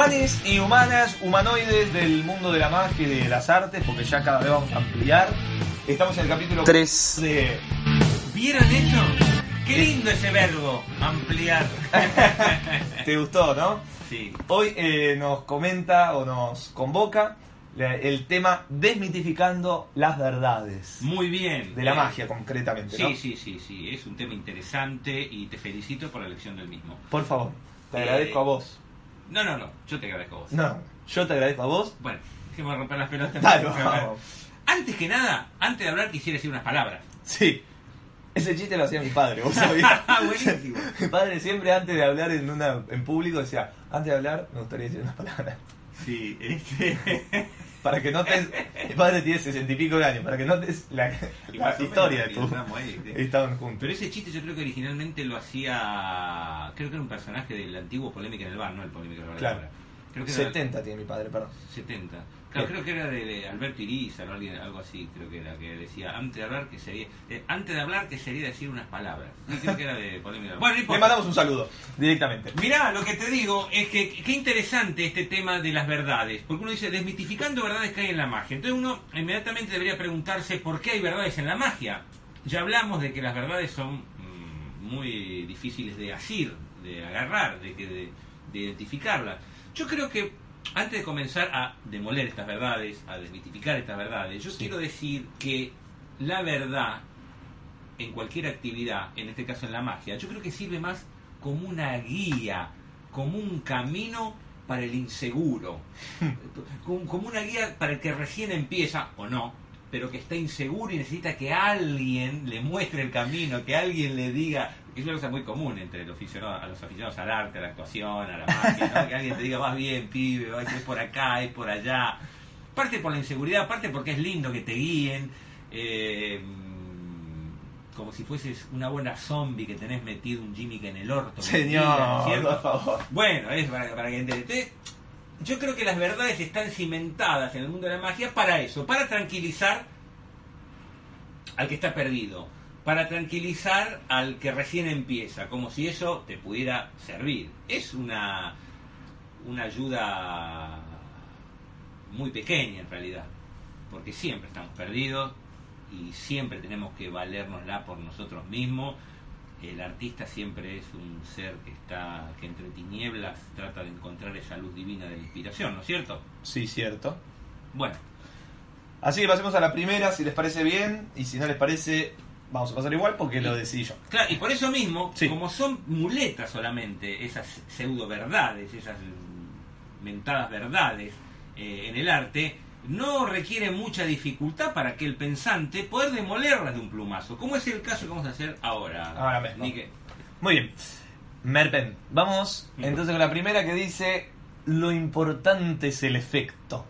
Humanes y humanas, humanoides del mundo de la magia y de las artes, porque ya cada vez vamos a ampliar. Estamos en el capítulo 3 de... ¿Vieron eso? Qué lindo ese verbo, ampliar. ¿Te gustó, no? Sí. Hoy eh, nos comenta o nos convoca el tema desmitificando las verdades. Muy bien. De la Eh, magia, concretamente, ¿no? Sí, sí, sí, sí. Es un tema interesante y te felicito por la elección del mismo. Por favor, te Eh, agradezco a vos. No, no, no. Yo te agradezco a vos. No, yo te agradezco a vos. Bueno, dejemos de romper las pelotas. Dale, vamos. Antes que nada, antes de hablar, quisiera decir unas palabras. Sí. Ese chiste lo hacía mi padre, vos sabías. Buenísimo. mi padre siempre antes de hablar en una en público decía, antes de hablar me gustaría decir unas palabras. Sí, este. Para que notes, mi padre tiene sesenta y pico de años, para que notes la, la historia de tu... ahí. Estaban juntos. Pero ese chiste yo creo que originalmente lo hacía. Creo que era un personaje del antiguo Polémica en el Bar, no el Polémica en el Bar. de Claro. ahora. Creo que era 70 tiene mi padre, perdón. 70. Claro, Bien. creo que era de, Alberto Iriza o alguien, algo así, creo que era, que decía, antes de hablar que sería, eh, antes de hablar que sería decir unas palabras. Creo que era de Polémica. Bueno, no Le mandamos un saludo, directamente. Mirá, lo que te digo es que qué interesante este tema de las verdades, porque uno dice desmitificando verdades que hay en la magia. Entonces uno inmediatamente debería preguntarse por qué hay verdades en la magia. Ya hablamos de que las verdades son mm, muy difíciles de asir, de agarrar, de, que- de, de identificarlas. Yo creo que antes de comenzar a demoler estas verdades, a desmitificar estas verdades, yo quiero decir que la verdad en cualquier actividad, en este caso en la magia, yo creo que sirve más como una guía, como un camino para el inseguro, como, como una guía para el que recién empieza o no, pero que está inseguro y necesita que alguien le muestre el camino, que alguien le diga, es una cosa muy común entre los aficionados, a los aficionados al arte, a la actuación, a la magia, ¿no? que alguien te diga, vas bien, pibe, vas es por acá, es por allá. Parte por la inseguridad, parte porque es lindo que te guíen. eh, como si fueses una buena zombie que tenés metido un gimmick en el orto. mentira, ¿no es Señor, cierto? por favor. Bueno, es para, para que. Entonces, Yo creo que las verdades están cimentadas en el mundo de la magia para eso, para tranquilizar al que está perdido, para tranquilizar al que recién empieza, como si eso te pudiera servir. Es una, una ayuda muy pequeña en realidad, porque siempre estamos perdidos y siempre tenemos que valérnosla por nosotros mismos. El artista siempre es un ser que está que entre tinieblas trata de encontrar esa luz divina de la inspiración, ¿no es cierto? Sí, cierto. Bueno, Así que pasemos a la primera, si les parece bien, y si no les parece, vamos a pasar igual porque lo decidí yo. Claro, y por eso mismo, Sí. como son muletas solamente, esas pseudo verdades, esas mentadas verdades eh, en el arte, no requiere mucha dificultad para que el pensante poder demolerlas de un plumazo, como es el caso que vamos a hacer ahora. Ahora mismo. Nique. Muy bien. Merpen, vamos entonces con la primera que dice, lo importante es el efecto.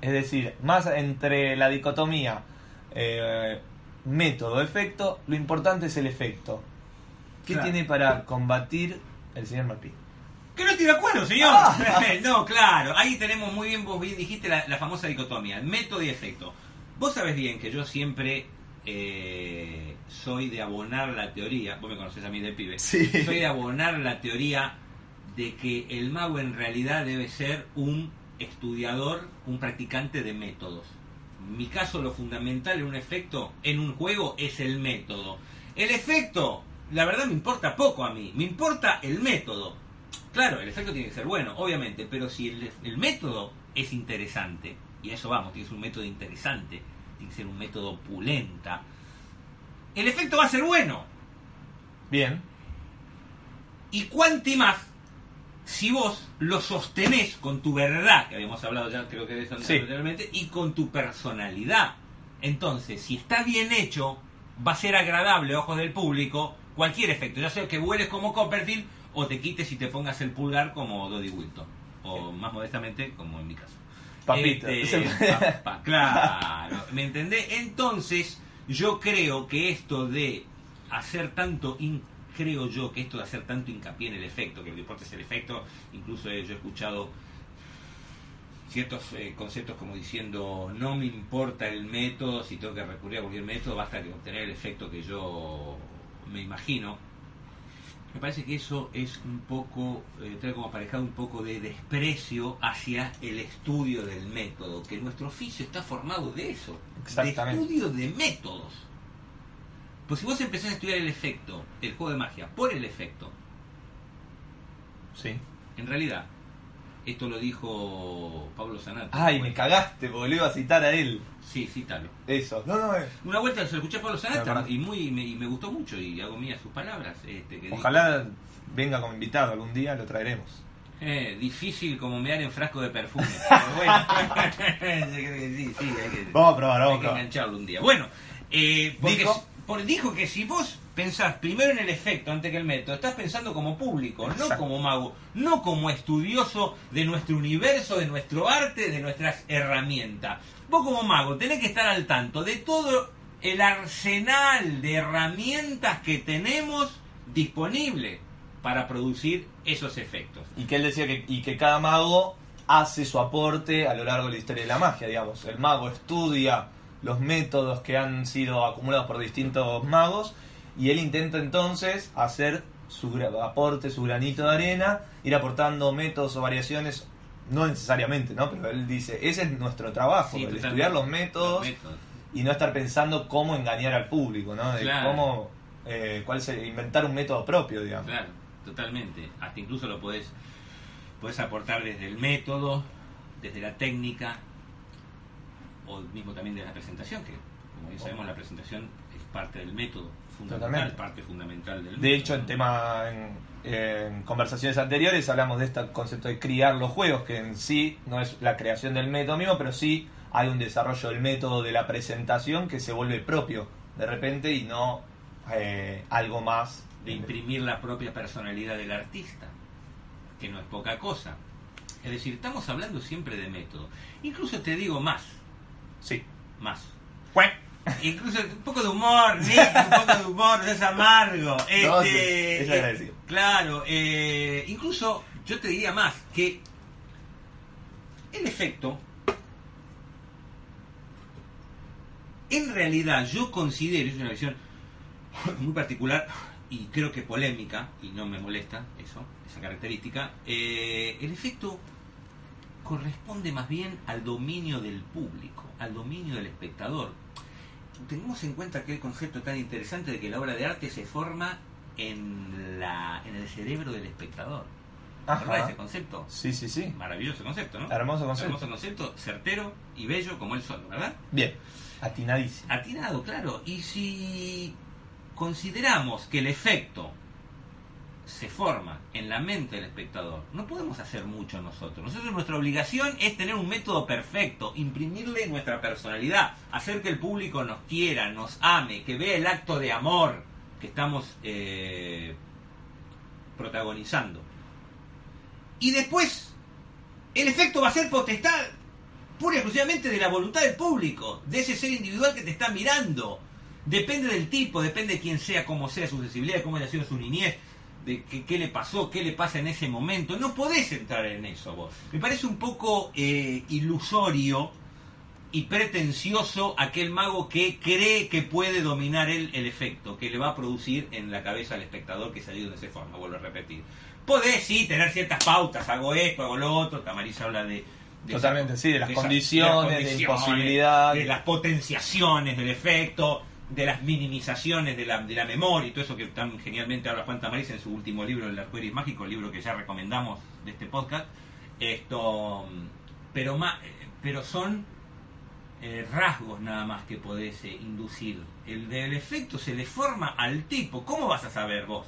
Es decir, más entre la dicotomía eh, método-efecto, lo importante es el efecto. ¿Qué Claro. tiene para combatir el señor Marpí? Que no estoy de acuerdo, señor. Ah. no, claro. Ahí tenemos muy bien, vos bien dijiste la, la famosa dicotomía, método y efecto. Vos sabés bien que yo siempre eh, soy de abonar la teoría, vos me conocés a mí de pibe, Sí. soy de abonar la teoría de que el mago en realidad debe ser un estudiador, un practicante de métodos. En mi caso lo fundamental en un efecto, en un juego, es el método. El efecto, la verdad me importa poco a mí, me importa el método. Claro, el efecto tiene que ser bueno, obviamente, pero si el, el método es interesante, y a eso vamos, tiene que ser un método interesante, tiene que ser un método pulenta, el efecto va a ser bueno. Bien. Y cuanti más si vos lo sostenés con tu verdad, que habíamos hablado ya creo que de eso Sí. anteriormente, y con tu personalidad. Entonces, si está bien hecho, va a ser agradable a ojos del público cualquier efecto, ya sea que vueles como Copperfield o te quites y te pongas el pulgar como Dodie Wilton. o más modestamente, como en mi caso. Papito. Este, pa- pa- claro, ¿me entendés? Entonces, yo creo que esto de hacer tanto, creo yo que esto de hacer tanto hincapié en el efecto, que lo que importa es el efecto, incluso eh, yo he escuchado ciertos eh, conceptos como diciendo no me importa el método, si tengo que recurrir a cualquier método, basta que obtener el efecto que yo me imagino. Me parece que eso es un poco, eh, trae como aparejado un poco de desprecio hacia el estudio del método, que nuestro oficio está formado de eso, de estudio de métodos. Pues si vos empezás a estudiar el efecto, el juego de magia, por el efecto, Sí. en realidad, esto lo dijo Pablo Zanato. Ay, me cagaste porque lo iba a citar a él. Sí, cítalo. Eso. No, no, eh. Una vuelta se lo escuché a Pablo Claro. y muy me, y me gustó mucho y hago mías sus palabras. Este, que Ojalá venga como invitado algún día, lo traeremos. eh, difícil como mear en frasco de perfume. Pero bueno, sí, sí, hay que, Vamos a probar, hay vamos a que engancharlo un día. Bueno, eh, porque Dijo- si- por- dijo que si vos pensás primero en el efecto antes que el método, estás pensando como público, no como mago, no como estudioso de nuestro universo, de nuestro arte, de nuestras herramientas. Vos como mago tenés que estar al tanto de todo el arsenal de herramientas que tenemos disponible para producir esos efectos. Y que él decía que, y que cada mago hace su aporte a lo largo de la historia de la magia, digamos. El mago estudia los métodos que han sido acumulados por distintos magos y él intenta entonces hacer su aporte, su granito de arena, ir aportando métodos o variaciones, no necesariamente, ¿no? Pero él dice, ese es nuestro trabajo, Sí, el estudiar los métodos Los métodos. y no estar pensando cómo engañar al público, ¿no? De Claro. cómo, eh, cuál se, inventar un método propio, digamos. Claro, totalmente. Hasta incluso lo podés, podés aportar desde el método, desde la técnica, o mismo también de la presentación, que como bien sabemos la presentación es parte del método fundamental, Totalmente. parte fundamental del. De hecho, en tema en, en conversaciones anteriores hablamos de este concepto de criar los juegos, que en sí no es la creación del método mismo, pero sí hay un desarrollo del método de la presentación que se vuelve propio de repente y no eh, algo más de imprimir la propia personalidad del artista, que no es poca cosa. Es decir, estamos hablando siempre de método. Incluso te digo más, Sí. más. Incluso un poco de humor, Nick, un poco de humor, no es amargo. No, Este, es agradecido. eh, claro, eh, incluso yo te diría más que el efecto, en realidad yo considero, es una visión muy particular y creo que polémica, y no me molesta eso, esa característica, eh, el efecto corresponde más bien al dominio del público, al dominio del espectador. Tengamos en cuenta aquel concepto tan interesante de que la obra de arte se forma en, la, en el cerebro del espectador. Ajá. ¿Verdad ese concepto? Sí, sí, sí. Maravilloso concepto, ¿no? Hermoso concepto. Hermoso concepto, certero y bello como él solo, ¿verdad? Bien. Atinadísimo. Atinado, claro. Y si consideramos que el efecto se forma en la mente del espectador, no podemos hacer mucho nosotros. Nosotros nuestra obligación es tener un método perfecto, imprimirle nuestra personalidad, hacer que el público nos quiera, nos ame, que vea el acto de amor que estamos eh, protagonizando. Y después, el efecto va a ser potestad pura y exclusivamente de la voluntad del público, de ese ser individual que te está mirando. Depende del tipo, depende de quién sea, cómo sea su sensibilidad, cómo haya sido su niñez, de qué, qué le pasó, qué le pasa en ese momento. No podés entrar en eso vos. Me parece un poco eh, ilusorio y pretencioso aquel mago que cree que puede dominar el, el efecto que le va a producir en la cabeza al espectador que salió de esa forma, vuelvo a repetir. Podés sí tener ciertas pautas, hago esto, hago lo otro, Tamariza habla de... de Totalmente, esa- sí, de las esa- condiciones, de imposibilidad. de las potenciaciones del efecto, de las minimizaciones de la, de la memoria y todo eso que tan genialmente habla Juan Tamariz en su último libro, El Arcoíris Mágico, el libro que ya recomendamos de este podcast. Esto, pero, ma- pero son eh, rasgos nada más que podés eh, inducir. El del efecto se le forma al tipo. ¿Cómo vas a saber vos?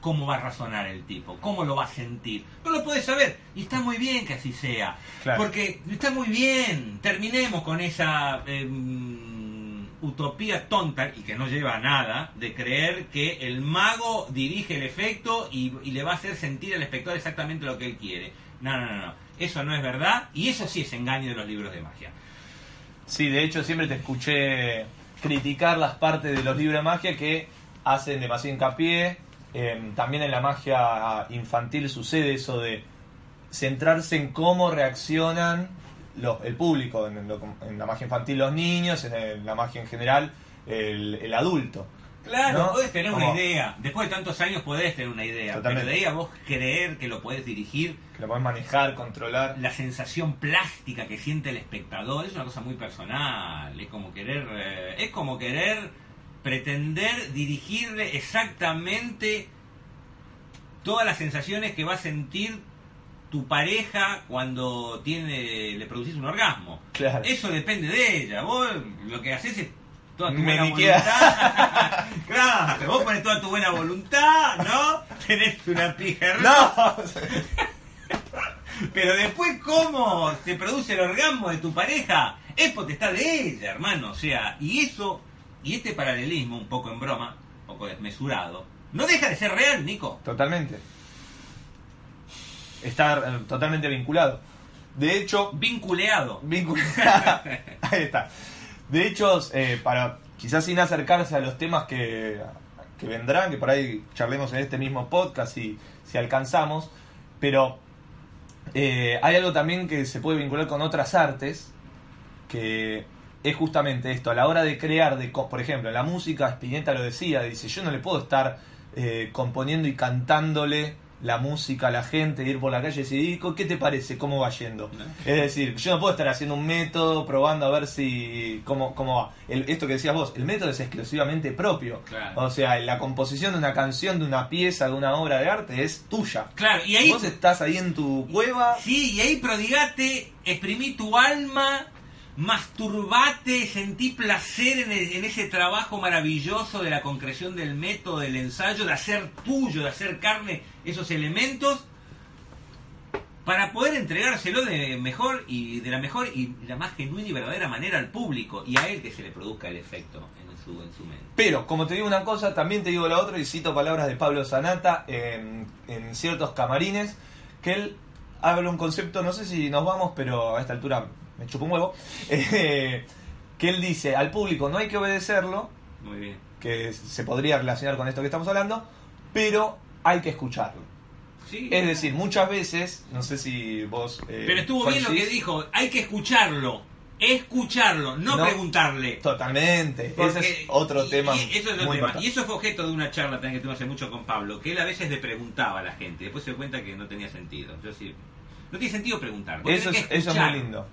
¿Cómo va a razonar el tipo? ¿Cómo lo va a sentir? No lo podés saber. Y está muy bien que así sea. Claro. Porque está muy bien. Terminemos con esa em, utopía tonta y que no lleva a nada de creer que el mago dirige el efecto y, le va a hacer sentir al espectador exactamente lo que él quiere. No, no, no, no. eso no es verdad y eso sí es engaño de los libros de magia. Sí, de hecho siempre te escuché criticar las partes de los libros de magia que hacen demasiado hincapié. Eh, también en la magia infantil sucede eso de centrarse en cómo reaccionan los, el público, en, lo- en la magia infantil los niños, en, la magia en general el, el adulto. Claro, ¿No? podés tener una idea. Después de tantos años podés tener una idea. Totalmente. Pero de ahí a vos creer que lo podés dirigir, Que lo podés manejar, controlar. la sensación plástica que siente el espectador es una cosa muy personal. Es como querer, eh, es como querer pretender dirigirle exactamente todas las sensaciones que va a sentir tu pareja cuando tiene le producís un orgasmo. Claro. Eso depende de ella. Vos lo que haces es toda tu Me buena voluntad. claro, vos pones toda tu buena voluntad, ¿no? Tenés una pija. No, Pero después, ¿cómo se produce el orgasmo de tu pareja? Es potestad de ella, hermano. O sea, y eso, y este paralelismo, un poco en broma, un poco desmesurado, no deja de ser real, Nico. totalmente. Está eh, totalmente vinculado. De hecho, Vinculeado. vinculado. Ahí está. De hecho, eh, para quizás sin acercarse a los temas que, que vendrán, que por ahí charlemos en este mismo podcast si, si alcanzamos, pero eh, hay algo también que se puede vincular con otras artes, que es justamente esto, a la hora de crear, de, por ejemplo, la música, Spinetta lo decía, dice, yo no le puedo estar eh, componiendo y cantándole la música la gente, ir por la calle y decir, "¿Y co- ¿qué te parece? ¿Cómo va yendo? No. Es decir, yo no puedo estar haciendo un método, probando a ver si cómo, cómo va. El- esto que decías vos, el método es exclusivamente propio. Claro. O sea, la composición de una canción, de una pieza, de una obra de arte es tuya. Claro, y ahí... Vos estás ahí en tu cueva. Sí, y ahí prodigate, exprimí tu alma, masturbate, sentí placer en, el- en ese trabajo maravilloso de la concreción del método, del ensayo, de hacer tuyo, de hacer carne esos elementos, para poder entregárselo de mejor y de la mejor y la más genuina y verdadera manera al público y a él que se le produzca el efecto en su, en su mente. Pero, como te digo una cosa, también te digo la otra, y cito palabras de Pablo Zanata en, en ciertos camarines, que él habla un concepto, no sé si nos vamos, pero a esta altura me chupo un huevo, eh, que él dice, al público no hay que obedecerlo, Muy bien. que se podría relacionar con esto que estamos hablando, pero hay que escucharlo. Sí. Es decir, muchas veces, no sé si vos... eh, Pero estuvo bien lo que coincidís, dijo, hay que escucharlo, escucharlo, no, No. preguntarle. Totalmente, ese Porque- es otro y- tema y eso es muy tema. Y eso fue objeto de una charla también que tuvimos hace mucho con Pablo, que él a veces le preguntaba a la gente, después se dio cuenta que no tenía sentido. Yo sí, no tiene sentido preguntar. Eso es, eso es muy lindo.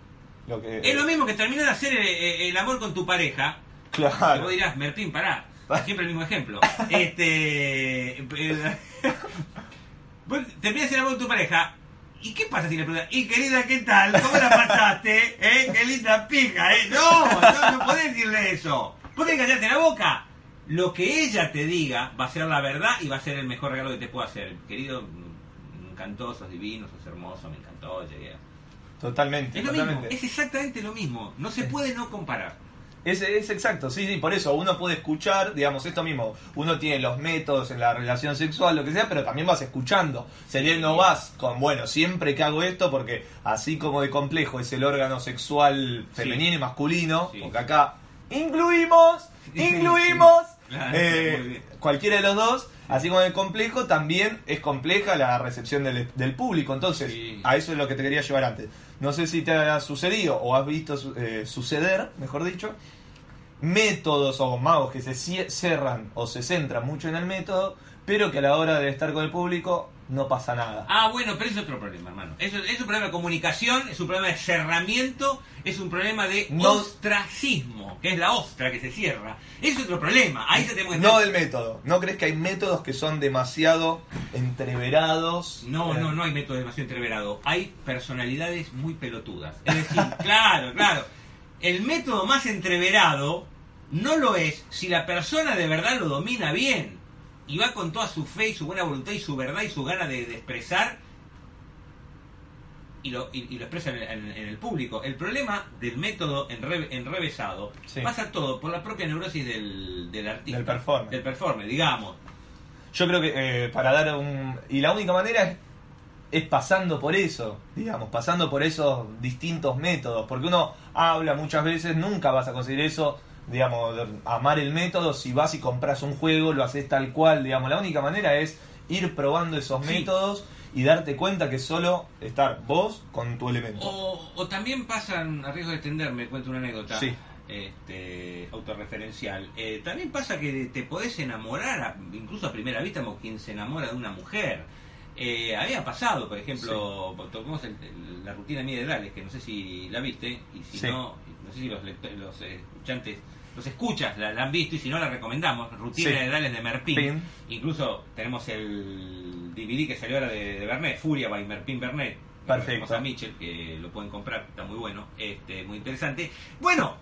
Lo que, Es lo mismo que terminar de hacer el, el- el amor con tu pareja. Claro. vos dirás, Mertín, pará. Siempre el mismo ejemplo. Este. eh, vos terminás el amor con tu pareja. ¿Y qué pasa si le preguntas? Y querida, ¿qué tal? ¿Cómo la pasaste? ¿Eh? ¡Qué linda pija! ¿eh? No, no, no podés decirle eso. ¿Por qué callarte la boca? Lo que ella te diga va a ser la verdad y va a ser el mejor regalo que te puedo hacer. Querido, sos divino, sos hermoso, me encantó, llegué. Totalmente, Es lo mismo, es exactamente lo mismo. No se puede no comparar. Es, es exacto, sí, sí, por eso uno puede escuchar, digamos, esto mismo, uno tiene los métodos en la relación sexual, lo que sea, pero también vas escuchando. Sería no vas con, bueno, siempre que hago esto, porque así como de complejo es el órgano sexual femenino y masculino, Sí. porque acá incluimos, incluimos sí. Claro, eh, cualquiera de los dos, así como de complejo, también es compleja la recepción del, del público. Entonces, Sí. a eso es lo que te quería llevar antes. No sé si te ha sucedido o has visto eh, suceder, mejor dicho, métodos o magos que se cie- cerran o se centran mucho en el método, pero que a la hora de estar con el público no pasa nada. Ah, bueno, pero es otro problema, hermano. Eso es un problema de comunicación, es un problema de cerramiento, es un problema de No- ostracismo, que es la ostra que se cierra. Es otro problema. Ahí ya tenemos que No del método. ¿No crees que hay métodos que son demasiado entreverados? No, Eh, no, no hay método demasiado entreverado. Hay personalidades muy pelotudas. Es decir, claro, claro. El método más entreverado no lo es si la persona de verdad lo domina bien y va con toda su fe y su buena voluntad y su verdad y su gana de, de expresar y lo, y, y lo expresa en el, en- en el público. El problema del método enre- enrevesado Sí. pasa todo por la propia neurosis del, del artista. Del performer. Del performer, digamos. Yo creo que eh, para dar un... Y la única manera es es pasando por eso, digamos, pasando por esos distintos métodos, porque uno habla muchas veces, nunca vas a conseguir eso, digamos, amar el método, si vas y compras un juego, lo haces tal cual, digamos, la única manera es ir probando esos Sí. métodos y darte cuenta que solo estar vos con tu elemento. O, o también pasan, a riesgo de extenderme, cuento una anécdota Sí. este, autorreferencial. Eh, también pasa que te podés enamorar, a- incluso a primera vista, como quien se enamora de una mujer. Eh, había pasado, por ejemplo, tocamos el- el- la rutina mía de Dales, que no sé si la viste, y si Sí. no sé si los, los eh, escuchantes, los escuchas, la, la han visto, y si no la recomendamos, rutina Sí. de Dales de Merpin. Pin. Incluso tenemos el DVD que salió ahora de, de Bernet, Furia by Merpin Bernet. Perfecto. a Mitchell, que lo pueden comprar, está muy bueno, este, muy interesante. Bueno,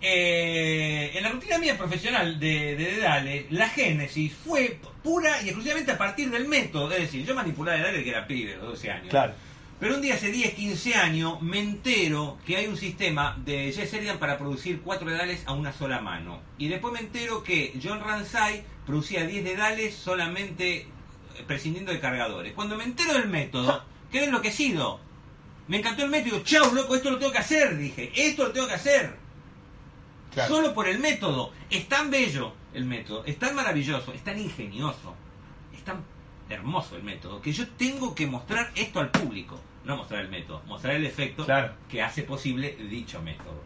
eh, en la rutina mía profesional de, de Dedale, la génesis fue pura y exclusivamente a partir del método. Es decir, yo manipulaba a Dedale que era pibe, de 12 años. Claro. Pero un día hace 10, 15 años me entero que hay un sistema de Jess Sheridan para producir 4 dedales a una sola mano. Y después me entero que John Ransay producía 10 dedales solamente eh, prescindiendo de cargadores. Cuando me entero del método, quedé enloquecido. Me encantó el método. Chau, loco, esto lo tengo que hacer, dije. Esto lo tengo que hacer. Claro. Solo por el método. Es tan bello el método, es tan maravilloso, es tan ingenioso, es tan hermoso el método, que yo tengo que mostrar esto al público. No mostrar el método, mostrar el efecto Claro. que hace posible dicho método.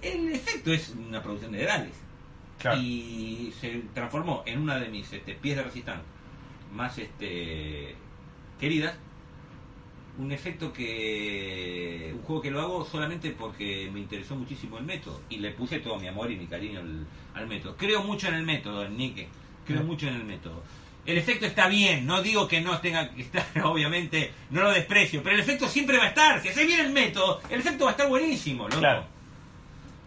El efecto es una producción de dedales. Claro. Y se transformó en una de mis este, pies de resistencia más este, queridas. Un efecto que. Un juego que lo hago solamente porque me interesó muchísimo el método. Y le puse todo mi amor y mi cariño al, al método. Creo mucho en el método, Nique. Creo mucho en el método. El efecto está bien, no digo que no tenga que estar, obviamente, no lo desprecio, pero el efecto siempre va a estar. Si haces bien el método, el efecto va a estar buenísimo, loco. Claro.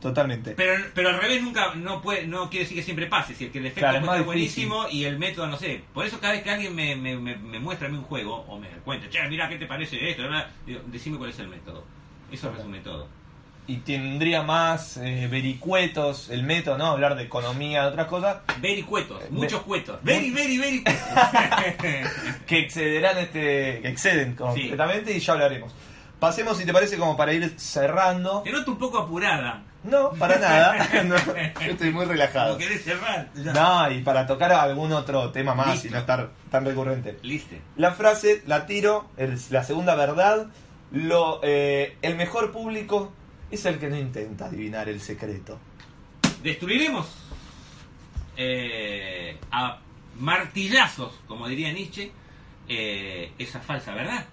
Totalmente. Pero, pero al revés nunca no puede no quiere decir que siempre pase, si el que el efecto Claro, es puede más estar buenísimo y el método no sé. Por eso cada vez que alguien me, me, me, me muestra a mí un juego o me cuenta, che, mira qué te parece esto. Digo, decime cuál es el método. Eso resume todo. Y tendría más eh, vericuetos el método, ¿no? Hablar de economía, de otras cosas, Very cuetos, Eh, muchos ve- cuetos. Very, very, very que excederán este. que exceden completamente y ya hablaremos. Pasemos, si te parece, como para ir cerrando. Te noto un poco apurada. No, para nada. No, yo estoy muy relajado. Querés cerrar. No, y para tocar algún otro tema más Listo. y no estar tan recurrente. Listo. La frase, la tiro, la segunda verdad. Lo, eh, el mejor público es el que no intenta adivinar el secreto. Destruiremos eh, a martillazos, como diría Nietzsche, eh, esa falsa verdad.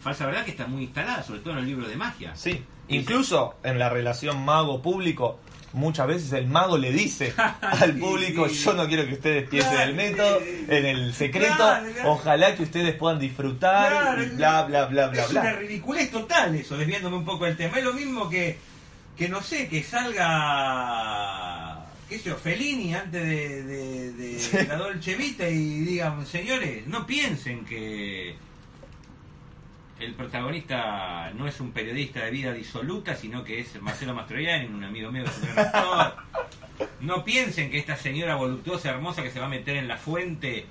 Falsa verdad que está muy instalada, sobre todo en el libro de magia. Sí, incluso en la relación mago-público, muchas veces el mago le dice al público, yo no quiero que ustedes piensen Claro, el método, en el secreto, Claro, claro. ojalá que ustedes puedan disfrutar, y bla, bla, bla, bla, es una ridiculez total eso, desviándome un poco del tema. Es lo mismo que, que no sé, que salga, qué sé yo, Fellini antes de, de- de Sí. la Dolce Vita y digan, señores, no piensen que el protagonista no es un periodista de vida disoluta, sino que es Marcelo Mastroianni, un amigo mío que es un gran actor. No piensen que esta señora voluptuosa, hermosa que se va a meter en la fuente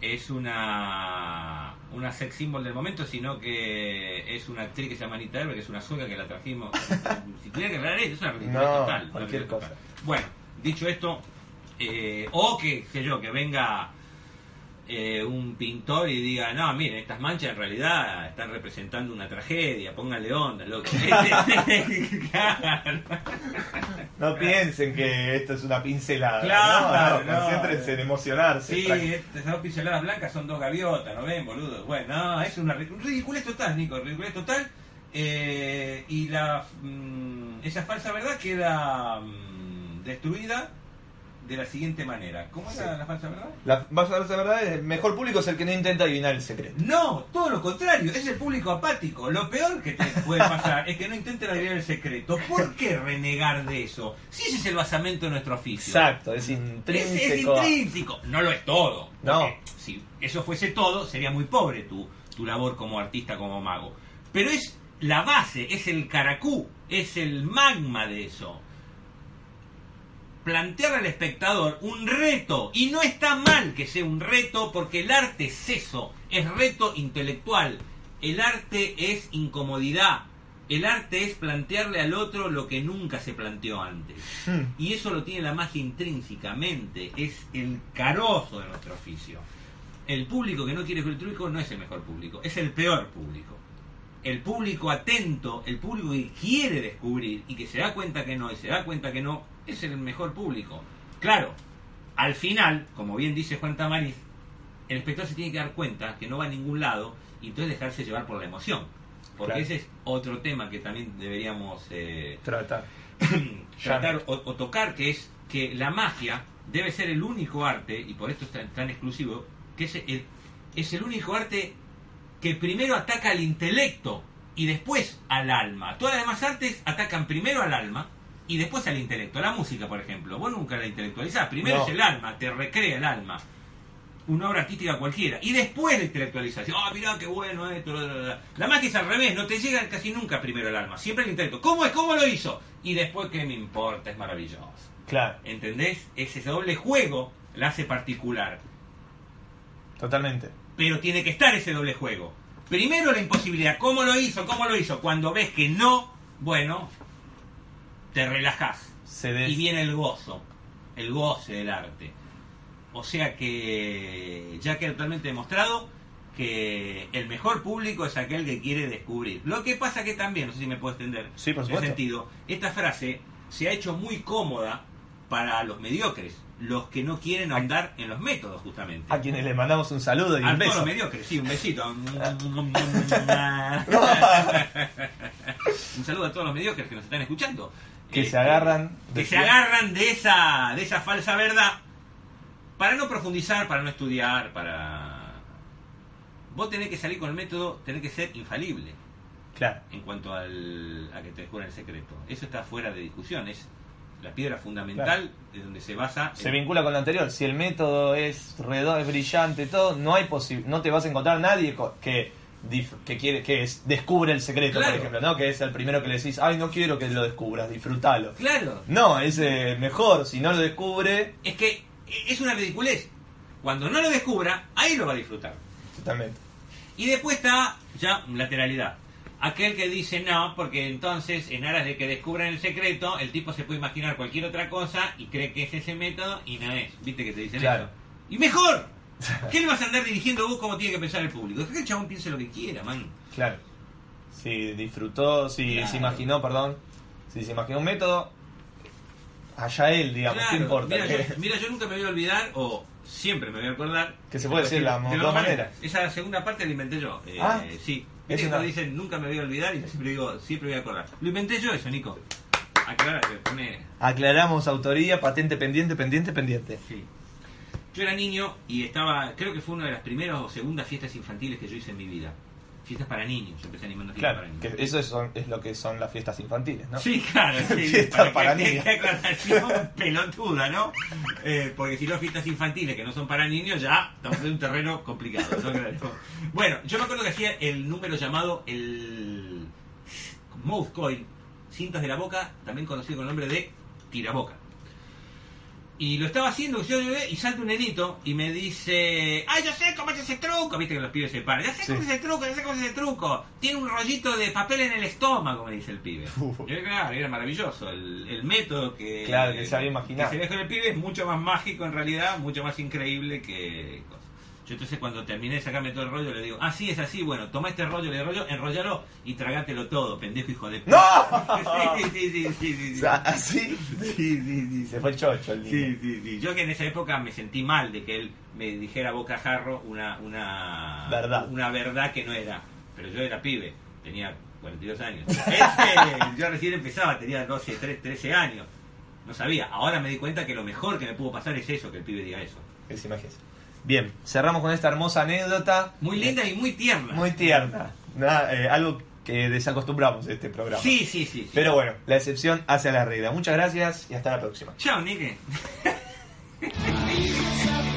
es una una sex symbol del momento, sino que es una actriz que se llama Anita Herber, que es una sueca que la trajimos. si tuviera que hablar es una ridiculez No, total. total. Bueno, dicho esto, eh, o que, sé yo, que venga eh, un pintor y diga, no, miren, estas manchas en realidad están representando una tragedia, póngale onda, loco. Claro. No piensen que esto es una pincelada, Claro, no, no, no. concéntrense en emocionarse. Sí, estas dos pinceladas blancas son dos gaviotas, ¿no ven, boludo? Bueno, no, es una ri- ridiculez total, Nico, ridiculez total. Eh, y la mm, esa falsa verdad queda mm, destruida de la siguiente manera. ¿Cómo era Sí. la falsa verdad? La, vas a ver la verdad, el mejor público es el que no intenta adivinar el secreto. No, todo lo contrario, es el público apático. Lo peor que te puede pasar es que no intenten adivinar el secreto. ¿Por qué renegar de eso? Si ese es el basamento de nuestro oficio. Exacto, es Es, intrínseco. es intrínseco. No lo es todo. No. Si eso fuese todo, sería muy pobre tu, tu labor como artista, como mago. Pero es la base, es el caracú, es el magma de eso. Plantear al espectador un reto. Y no está mal que sea un reto porque el arte es eso, es reto intelectual. El arte es incomodidad. El arte es plantearle al otro lo que nunca se planteó antes. Hmm. Y eso lo tiene la magia intrínsecamente. Es el carozo de nuestro oficio. El público que no quiere ver el truco no es el mejor público, es el peor público. El público atento, el público que quiere descubrir y que se da cuenta que no y se da cuenta que no, es el mejor público. Claro, al final, como bien dice Juan Tamariz, el espectador se tiene que dar cuenta que no va a ningún lado y entonces dejarse llevar por la emoción. Porque Claro. ese es otro tema que también deberíamos eh, Tratar. tratar o, o tocar, que es que la magia debe ser el único arte, y por esto es tan, tan exclusivo, que es el, es el único arte que primero ataca al intelecto y después al alma. Todas las demás artes atacan primero al alma y después al intelecto. La música, por ejemplo, vos nunca la intelectualizás. Primero No. es el alma, te recrea el alma. Una obra artística cualquiera. Y después la intelectualización. Ah, mirá qué bueno esto. bla, bla, bla". La magia es al revés, no te llega casi nunca primero el alma, siempre el intelecto. ¿Cómo es? ¿Cómo lo hizo? Y después, ¿qué me importa? Es maravilloso. Claro, ¿Entendés? Ese doble juego la hace particular. totalmente. Pero tiene que estar ese doble juego. Primero la imposibilidad. ¿Cómo lo hizo? ¿Cómo lo hizo? Cuando ves que no, bueno, te relajás. Se des- Y viene el gozo. El goce del arte. O sea que ya queda totalmente demostrado que el mejor público es aquel que quiere descubrir. Lo que pasa que también, no sé si me puedo extender Sí, por en supuesto. sentido, esta frase se ha hecho muy cómoda para los mediocres, los que no quieren andar en los métodos justamente. A quienes les mandamos un saludo y A un todos beso. los mediocres, sí, un besito. un saludo a todos los mediocres que nos están escuchando. Que se agarran que de- se agarran de esa, de esa falsa verdad para no profundizar, para no estudiar, para... Vos tenés que salir con el método, tenés que ser infalible Claro, en cuanto al, a que te descubran el secreto. Eso está fuera de discusión, es la piedra fundamental de donde se basa... se vincula con lo anterior. Si el método es redondo, es brillante, todo, no hay posi- no te vas a encontrar nadie que que quiere que es, descubre el secreto, Claro. por ejemplo, ¿no? Que es el primero que le decís, ay, no quiero que lo descubras, disfrútalo. Claro, No, es eh, mejor, si no lo descubre, es que es una ridiculez. Cuando no lo descubra, ahí lo va a disfrutar. totalmente. Y después está ya lateralidad. Aquel que dice no, porque entonces en aras de que descubran el secreto, el tipo se puede imaginar cualquier otra cosa y cree que es ese método y no es. ¿Viste que te dicen Claro. eso? Y mejor. ¿Qué le vas a andar dirigiendo vos cómo tiene que pensar el público? Deja que el chabón piense lo que quiera, man. Claro. Si disfrutó, si Claro. se imaginó, perdón, si se imaginó un método, allá él, digamos, ¿qué importa? Mira, yo, mira, yo nunca me voy a olvidar, o siempre me voy a acordar. Que se puede decir de las dos maneras. Esa segunda parte la inventé yo. Eh, Ah, sí. es Viste que una- dicen nunca me voy a olvidar y siempre digo, siempre voy a acordar. Lo inventé yo eso, Nico. Aclara que pone. Aclaramos autoría, patente pendiente, pendiente, pendiente. Sí. Yo era niño y estaba, creo que fue una de las primeras o segundas fiestas infantiles que yo hice en mi vida. Fiestas para niños, yo empecé animando fiestas Claro, para que niños. eso es, son- es lo que son las fiestas infantiles, ¿no? Sí, claro, sí. Fiesta para que- niños. que pelotuda, ¿no? Eh, porque si no, fiestas infantiles que no son para niños, ya estamos en un terreno complicado. Bueno, yo me acuerdo que hacía el número llamado el Mouth Coil, cintas de la boca, también conocido con el nombre de tiraboca. Y lo estaba haciendo y salta un nenito y me dice, ¡ay, yo sé cómo es ese truco! Viste que los pibes se paran, ya sé Sí. cómo es ese truco, ya sé cómo es ese truco. Tiene un rollito de papel en el estómago, me dice el pibe. Uf. Y claro, era maravilloso. El, el método que, Claro, que se había imaginado. que se ve con el pibe es mucho más mágico en realidad, mucho más increíble que. Yo entonces cuando terminé de sacarme todo el rollo le digo, ah, sí, es así, bueno, toma este rollo, le rollo, enrollalo y tragátelo todo, pendejo hijo de ¡No! sí, sí, sí, sí, sí, sí. sea, así Sí, sí, sí. se fue el chocho el niño. Sí, sí, sí. Yo que en esa época me sentí mal de que él me dijera bocajarro una, una Verdad. una verdad que no era. Pero yo era pibe, tenía 42 años. Este, yo recién empezaba, tenía 12, 13, 13 años. No sabía. Ahora me di cuenta que lo mejor que me pudo pasar es eso, que el pibe diga eso. Que se imagine. Bien, cerramos con esta hermosa anécdota. Muy linda y muy tierna. Muy tierna. Nada, eh, algo que desacostumbramos de este programa. Sí, sí, sí. sí. Pero bueno, la excepción hace a la regla. Muchas gracias y hasta la próxima. Chao. Lisa